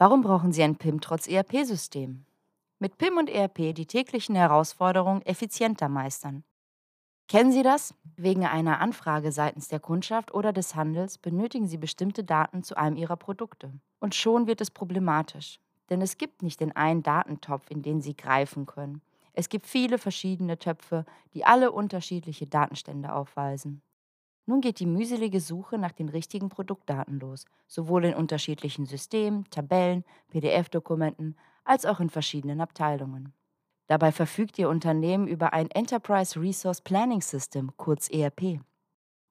Warum brauchen Sie ein PIM trotz ERP-System? Mit PIM und ERP die täglichen Herausforderungen effizienter meistern. Kennen Sie das? Wegen einer Anfrage seitens der Kundschaft oder des Handels benötigen Sie bestimmte Daten zu einem Ihrer Produkte. Und schon wird es problematisch. Denn es gibt nicht den einen Datentopf, in den Sie greifen können. Es gibt viele verschiedene Töpfe, die alle unterschiedliche Datenstände aufweisen. Nun geht die mühselige Suche nach den richtigen Produktdaten los, sowohl in unterschiedlichen Systemen, Tabellen, PDF-Dokumenten als auch in verschiedenen Abteilungen. Dabei verfügt Ihr Unternehmen über ein Enterprise Resource Planning System, kurz ERP.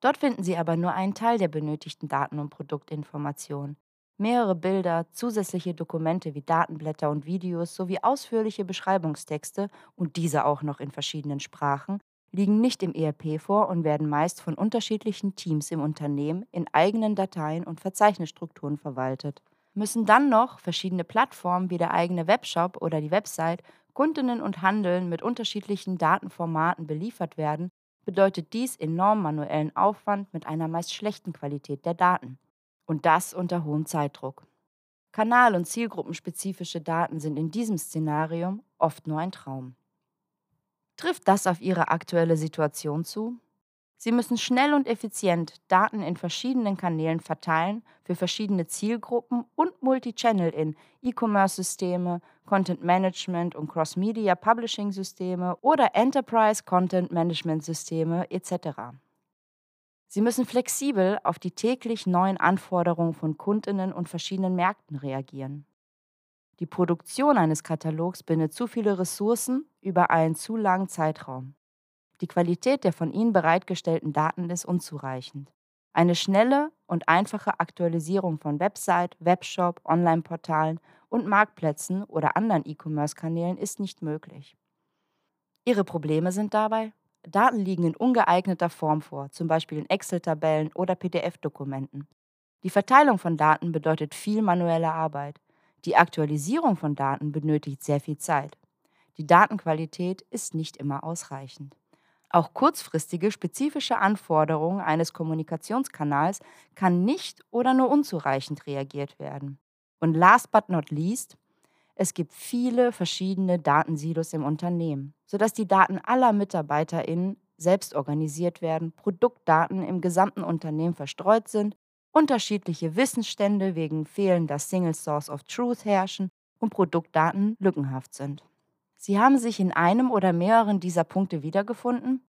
Dort finden Sie aber nur einen Teil der benötigten Daten und Produktinformationen. Mehrere Bilder, zusätzliche Dokumente wie Datenblätter und Videos sowie ausführliche Beschreibungstexte und diese auch noch in verschiedenen Sprachen liegen nicht im ERP vor und werden meist von unterschiedlichen Teams im Unternehmen in eigenen Dateien und Verzeichnisstrukturen verwaltet. Müssen dann noch verschiedene Plattformen wie der eigene Webshop oder die Website, Kundinnen und Handeln mit unterschiedlichen Datenformaten beliefert werden, bedeutet dies enorm manuellen Aufwand mit einer meist schlechten Qualität der Daten. Und das unter hohem Zeitdruck. Kanal- und zielgruppenspezifische Daten sind in diesem Szenarium oft nur ein Traum. Trifft das auf Ihre aktuelle Situation zu? Sie müssen schnell und effizient Daten in verschiedenen Kanälen verteilen für verschiedene Zielgruppen und Multichannel in E-Commerce-Systeme, Content Management und Cross-Media Publishing-Systeme oder Enterprise Content Management-Systeme etc. Sie müssen flexibel auf die täglich neuen Anforderungen von Kundinnen und verschiedenen Märkten reagieren. Die Produktion eines Katalogs bindet zu viele Ressourcen über einen zu langen Zeitraum. Die Qualität der von Ihnen bereitgestellten Daten ist unzureichend. Eine schnelle und einfache Aktualisierung von Website, Webshop, Online-Portalen und Marktplätzen oder anderen E-Commerce-Kanälen ist nicht möglich. Ihre Probleme sind dabei, Daten liegen in ungeeigneter Form vor, zum Beispiel in Excel-Tabellen oder PDF-Dokumenten. Die Verteilung von Daten bedeutet viel manuelle Arbeit. Die Aktualisierung von Daten benötigt sehr viel Zeit. Die Datenqualität ist nicht immer ausreichend. Auch kurzfristige spezifische Anforderungen eines Kommunikationskanals kann nicht oder nur unzureichend reagiert werden. Und last but not least, es gibt viele verschiedene Datensilos im Unternehmen, sodass die Daten aller MitarbeiterInnen selbst organisiert werden, Produktdaten im gesamten Unternehmen verstreut sind unterschiedliche Wissensstände wegen fehlender Single Source of Truth herrschen und Produktdaten lückenhaft sind. Sie haben sich in einem oder mehreren dieser Punkte wiedergefunden?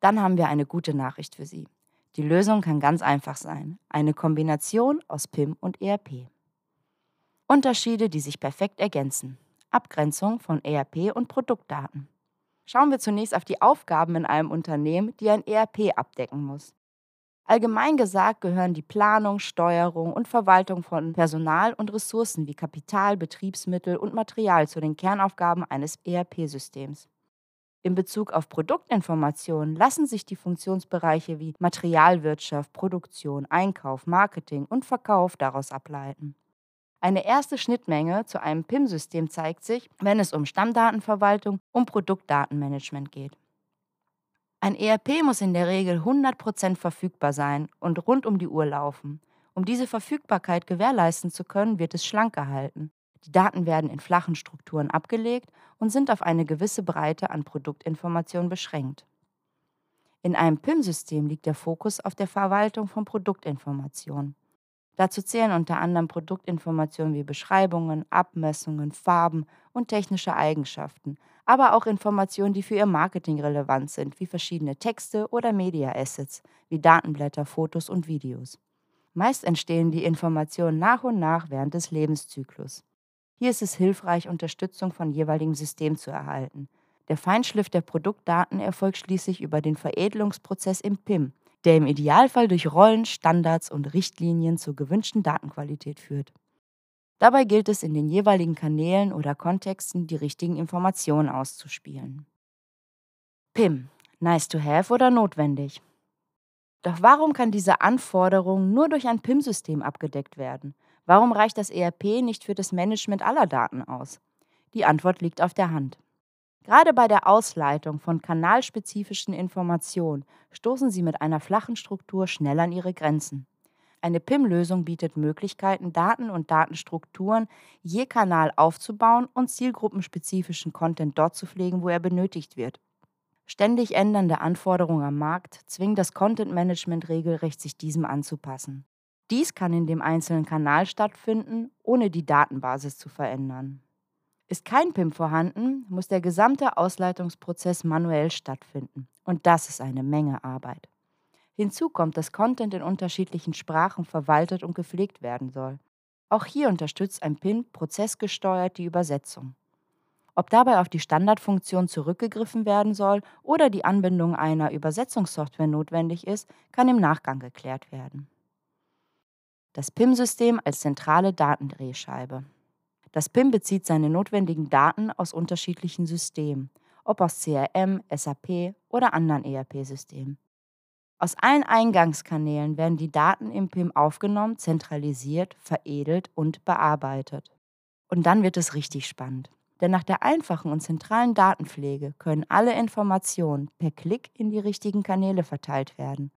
Dann haben wir eine gute Nachricht für Sie. Die Lösung kann ganz einfach sein. Eine Kombination aus PIM und ERP. Unterschiede, die sich perfekt ergänzen. Abgrenzung von ERP und Produktdaten. Schauen wir zunächst auf die Aufgaben in einem Unternehmen, die ein ERP abdecken muss. Allgemein gesagt gehören die Planung, Steuerung und Verwaltung von Personal und Ressourcen wie Kapital, Betriebsmittel und Material zu den Kernaufgaben eines ERP-Systems. In Bezug auf Produktinformationen lassen sich die Funktionsbereiche wie Materialwirtschaft, Produktion, Einkauf, Marketing und Verkauf daraus ableiten. Eine erste Schnittmenge zu einem PIM-System zeigt sich, wenn es um Stammdatenverwaltung und Produktdatenmanagement geht. Ein ERP muss in der Regel 100% verfügbar sein und rund um die Uhr laufen. Um diese Verfügbarkeit gewährleisten zu können, wird es schlank gehalten. Die Daten werden in flachen Strukturen abgelegt und sind auf eine gewisse Breite an Produktinformationen beschränkt. In einem PIM-System liegt der Fokus auf der Verwaltung von Produktinformationen. Dazu zählen unter anderem Produktinformationen wie Beschreibungen, Abmessungen, Farben und technische Eigenschaften, aber auch Informationen, die für Ihr Marketing relevant sind, wie verschiedene Texte oder Media Assets, wie Datenblätter, Fotos und Videos. Meist entstehen die Informationen nach und nach während des Lebenszyklus. Hier ist es hilfreich, Unterstützung von jeweiligen System zu erhalten. Der Feinschliff der Produktdaten erfolgt schließlich über den Veredelungsprozess im PIM, der im Idealfall durch Rollen, Standards und Richtlinien zur gewünschten Datenqualität führt. Dabei gilt es in den jeweiligen Kanälen oder Kontexten die richtigen Informationen auszuspielen. PIM, nice to have oder notwendig? Doch warum kann diese Anforderung nur durch ein PIM-System abgedeckt werden? Warum reicht das ERP nicht für das Management aller Daten aus? Die Antwort liegt auf der Hand. Gerade bei der Ausleitung von kanalspezifischen Informationen stoßen Sie mit einer flachen Struktur schnell an Ihre Grenzen. Eine PIM-Lösung bietet Möglichkeiten, Daten und Datenstrukturen je Kanal aufzubauen und zielgruppenspezifischen Content dort zu pflegen, wo er benötigt wird. Ständig ändernde Anforderungen am Markt zwingen das Content Management regelrecht, sich diesem anzupassen. Dies kann in dem einzelnen Kanal stattfinden, ohne die Datenbasis zu verändern. Ist kein PIM vorhanden, muss der gesamte Ausleitungsprozess manuell stattfinden. Und das ist eine Menge Arbeit. Hinzu kommt, dass Content in unterschiedlichen Sprachen verwaltet und gepflegt werden soll. Auch hier unterstützt ein PIN prozessgesteuert die Übersetzung. Ob dabei auf die Standardfunktion zurückgegriffen werden soll oder die Anbindung einer Übersetzungssoftware notwendig ist, kann im Nachgang geklärt werden. Das PIM-System als zentrale Datendrehscheibe. Das PIM bezieht seine notwendigen Daten aus unterschiedlichen Systemen, ob aus CRM, SAP oder anderen ERP-Systemen. Aus allen Eingangskanälen werden die Daten im PIM aufgenommen, zentralisiert, veredelt und bearbeitet. Und dann wird es richtig spannend. Denn nach der einfachen und zentralen Datenpflege können alle Informationen per Klick in die richtigen Kanäle verteilt werden.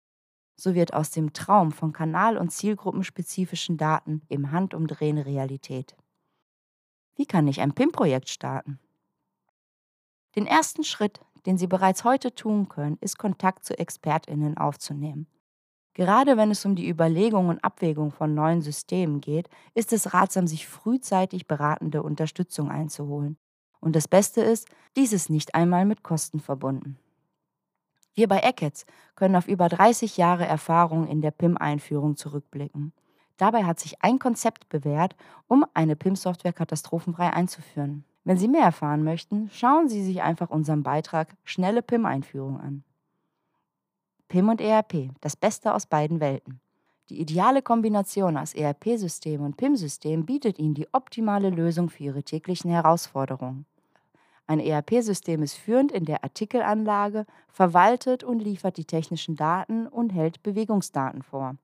So wird aus dem Traum von kanal- und zielgruppenspezifischen Daten im Handumdrehen Realität. Wie kann ich ein PIM-Projekt starten? Den ersten Schritt, den Sie bereits heute tun können, ist Kontakt zu Expertinnen aufzunehmen. Gerade wenn es um die Überlegung und Abwägung von neuen Systemen geht, ist es ratsam, sich frühzeitig beratende Unterstützung einzuholen. Und das Beste ist, dies ist nicht einmal mit Kosten verbunden. Wir bei Eckets können auf über 30 Jahre Erfahrung in der PIM-Einführung zurückblicken. Dabei hat sich ein Konzept bewährt, um eine PIM-Software katastrophenfrei einzuführen. Wenn Sie mehr erfahren möchten, schauen Sie sich einfach unseren Beitrag Schnelle PIM-Einführung an. PIM und ERP, das Beste aus beiden Welten. Die ideale Kombination aus ERP-System und PIM-System bietet Ihnen die optimale Lösung für Ihre täglichen Herausforderungen. Ein ERP-System ist führend in der Artikelanlage, verwaltet und liefert die technischen Daten und hält Bewegungsdaten vor.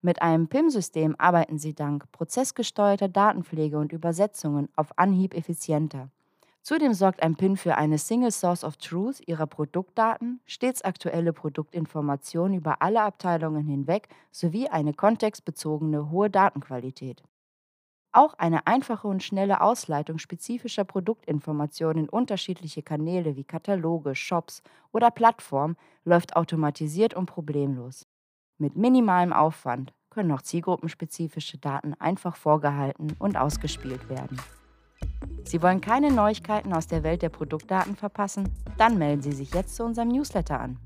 Mit einem PIM-System arbeiten Sie dank prozessgesteuerter Datenpflege und Übersetzungen auf Anhieb effizienter. Zudem sorgt ein PIN für eine Single Source of Truth Ihrer Produktdaten, stets aktuelle Produktinformationen über alle Abteilungen hinweg sowie eine kontextbezogene hohe Datenqualität. Auch eine einfache und schnelle Ausleitung spezifischer Produktinformationen in unterschiedliche Kanäle wie Kataloge, Shops oder Plattformen läuft automatisiert und problemlos. Mit minimalem Aufwand können auch zielgruppenspezifische Daten einfach vorgehalten und ausgespielt werden. Sie wollen keine Neuigkeiten aus der Welt der Produktdaten verpassen? Dann melden Sie sich jetzt zu unserem Newsletter an.